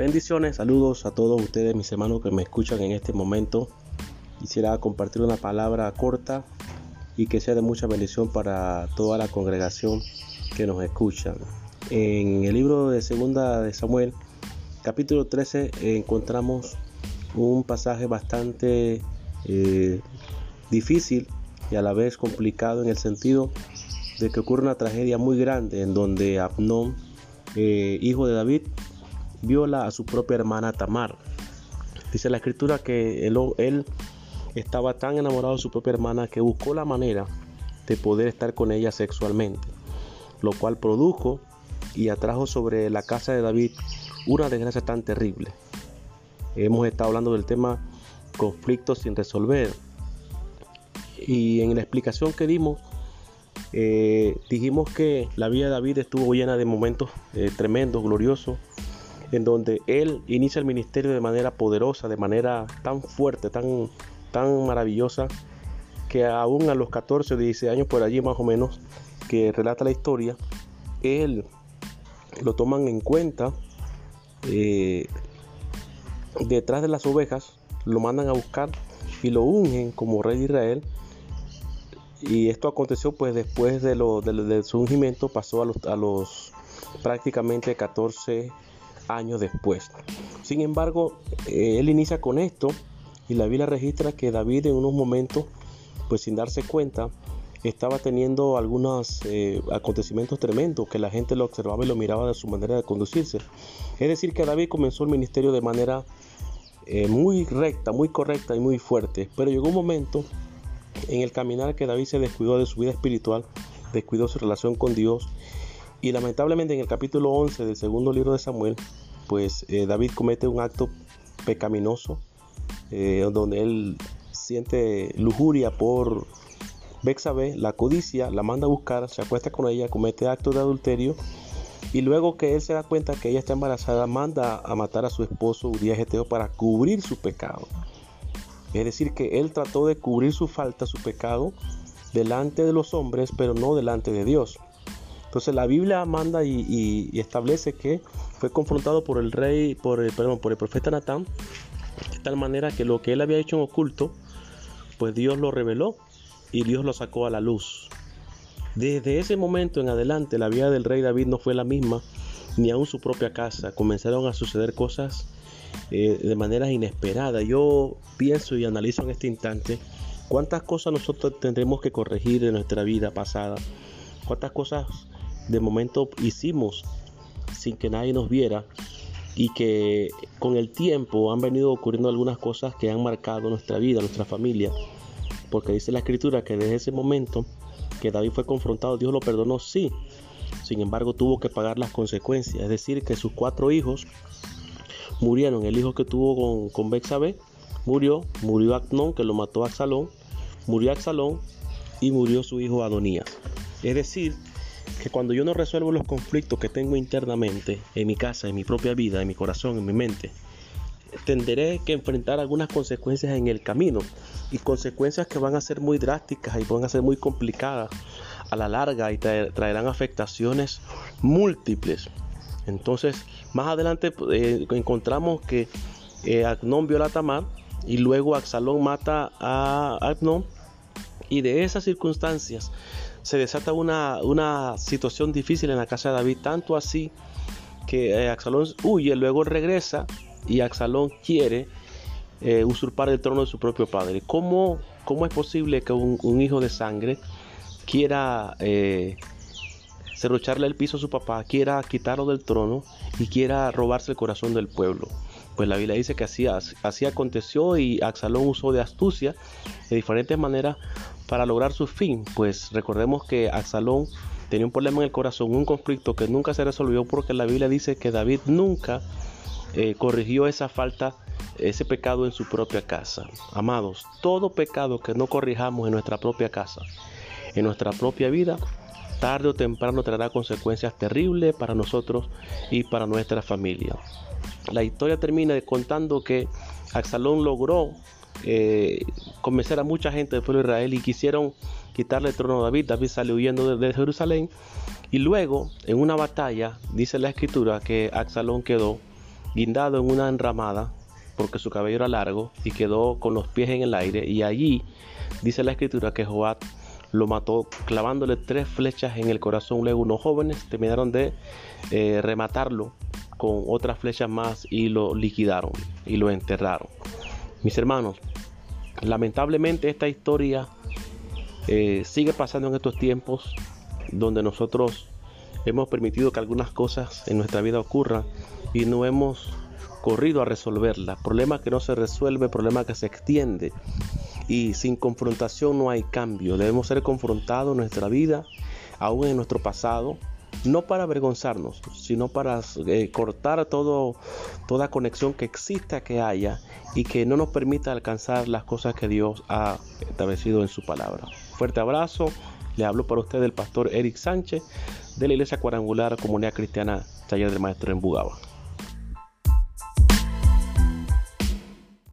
Bendiciones, saludos a todos ustedes, mis hermanos que me escuchan en este momento. Quisiera compartir una palabra corta y que sea de mucha bendición para toda la congregación que nos escucha. En el libro de Segunda de Samuel, capítulo 13, encontramos un pasaje bastante eh, difícil y a la vez complicado en el sentido de que ocurre una tragedia muy grande en donde Abnón, eh, hijo de David, viola a su propia hermana Tamar. Dice la escritura que él, él estaba tan enamorado de su propia hermana que buscó la manera de poder estar con ella sexualmente, lo cual produjo y atrajo sobre la casa de David una desgracia tan terrible. Hemos estado hablando del tema conflictos sin resolver y en la explicación que dimos eh, dijimos que la vida de David estuvo llena de momentos eh, tremendos, gloriosos, en donde él inicia el ministerio de manera poderosa, de manera tan fuerte, tan, tan maravillosa, que aún a los 14 o 16 años por allí más o menos, que relata la historia, él lo toman en cuenta eh, detrás de las ovejas, lo mandan a buscar y lo ungen como rey de Israel. Y esto aconteció pues después de, lo, su ungimiento, pasó a los, a los prácticamente 14 años después. Sin embargo, eh, él inicia con esto y la Biblia registra que David en unos momentos, pues sin darse cuenta, estaba teniendo algunos eh, acontecimientos tremendos que la gente lo observaba y lo miraba de su manera de conducirse. Es decir, que David comenzó el ministerio de manera eh, muy recta, muy correcta y muy fuerte, pero llegó un momento en el caminar que David se descuidó de su vida espiritual, descuidó su relación con Dios y lamentablemente en el capítulo 11 del segundo libro de Samuel, pues eh, David comete un acto pecaminoso, eh, donde él siente lujuria por Bexabe, la codicia, la manda a buscar, se acuesta con ella, comete actos de adulterio y luego que él se da cuenta que ella está embarazada, manda a matar a su esposo Urias Geteo para cubrir su pecado. Es decir, que él trató de cubrir su falta, su pecado, delante de los hombres, pero no delante de Dios. Entonces la Biblia manda y, establece que fue confrontado por el rey, por el, perdón, por el profeta Natán, de tal manera que lo que él había hecho en oculto, pues Dios lo reveló y Dios lo sacó a la luz. Desde ese momento en adelante la vida del rey David no fue la misma, ni aún su propia casa. Comenzaron a suceder cosas eh, de manera inesperada. Yo pienso y analizo en este instante cuántas cosas nosotros tendremos que corregir de nuestra vida pasada, cuántas cosas de momento hicimos sin que nadie nos viera y que con el tiempo han venido ocurriendo algunas cosas que han marcado nuestra vida, nuestra familia. Porque dice la escritura que desde ese momento que David fue confrontado, Dios lo perdonó, sí. Sin embargo, tuvo que pagar las consecuencias. Es decir, que sus cuatro hijos murieron. El hijo que tuvo con, con murió. Murió Acnón, que lo mató a Axalón. Murió Axalón y murió su hijo Adonías. Es decir, que cuando yo no resuelvo los conflictos que tengo internamente, en mi casa, en mi propia vida, en mi corazón, en mi mente, tendré que enfrentar algunas consecuencias en el camino y consecuencias que van a ser muy drásticas y van a ser muy complicadas a la larga y traerán afectaciones múltiples. Entonces, más adelante eh, encontramos que eh, viola a Tamar y luego Axalón mata a Agnón y de esas circunstancias se desata una, una situación difícil en la casa de David, tanto así que eh, Axalón huye, luego regresa y Axalón quiere eh, usurpar el trono de su propio padre. ¿Cómo, cómo es posible que un, hijo de sangre quiera eh, cerrocharle el piso a su papá, quiera quitarlo del trono y quiera robarse el corazón del pueblo? Pues la Biblia dice que así, así aconteció y Axalón usó de astucia de diferentes maneras para lograr su fin. Pues recordemos que Axalón tenía un problema en el corazón, un conflicto que nunca se resolvió porque la Biblia dice que David nunca eh, corrigió esa falta, ese pecado en su propia casa. Amados, todo pecado que no corrijamos en nuestra propia casa, en nuestra propia vida, tarde o temprano traerá consecuencias terribles para nosotros y para nuestra familia. La historia termina contando que Axalón logró eh, convencer a mucha gente del pueblo de Israel y quisieron quitarle el trono a David. David salió huyendo de, Jerusalén y luego en una batalla dice la escritura que Axalón quedó guindado en una enramada porque su cabello era largo y quedó con los pies en el aire y allí dice la escritura que Joab lo mató clavándole tres flechas en el corazón. Luego unos jóvenes terminaron de eh, rematarlo con otras flechas más y lo liquidaron y lo enterraron. Mis hermanos, lamentablemente esta historia eh, sigue pasando en estos tiempos donde nosotros hemos permitido que algunas cosas en nuestra vida ocurran y no hemos corrido a resolverla. Problema que no se resuelve, problema que se extiende. Y sin confrontación no hay cambio. Debemos ser confrontados en nuestra vida, aún en nuestro pasado, no para avergonzarnos, sino para eh, cortar todo, toda conexión que exista, que haya y que no nos permita alcanzar las cosas que Dios ha establecido en su palabra. Fuerte abrazo. Le hablo para usted el pastor Eric Sánchez de la Iglesia Cuadrangular Comunidad Cristiana Taller del Maestro en Bugaba.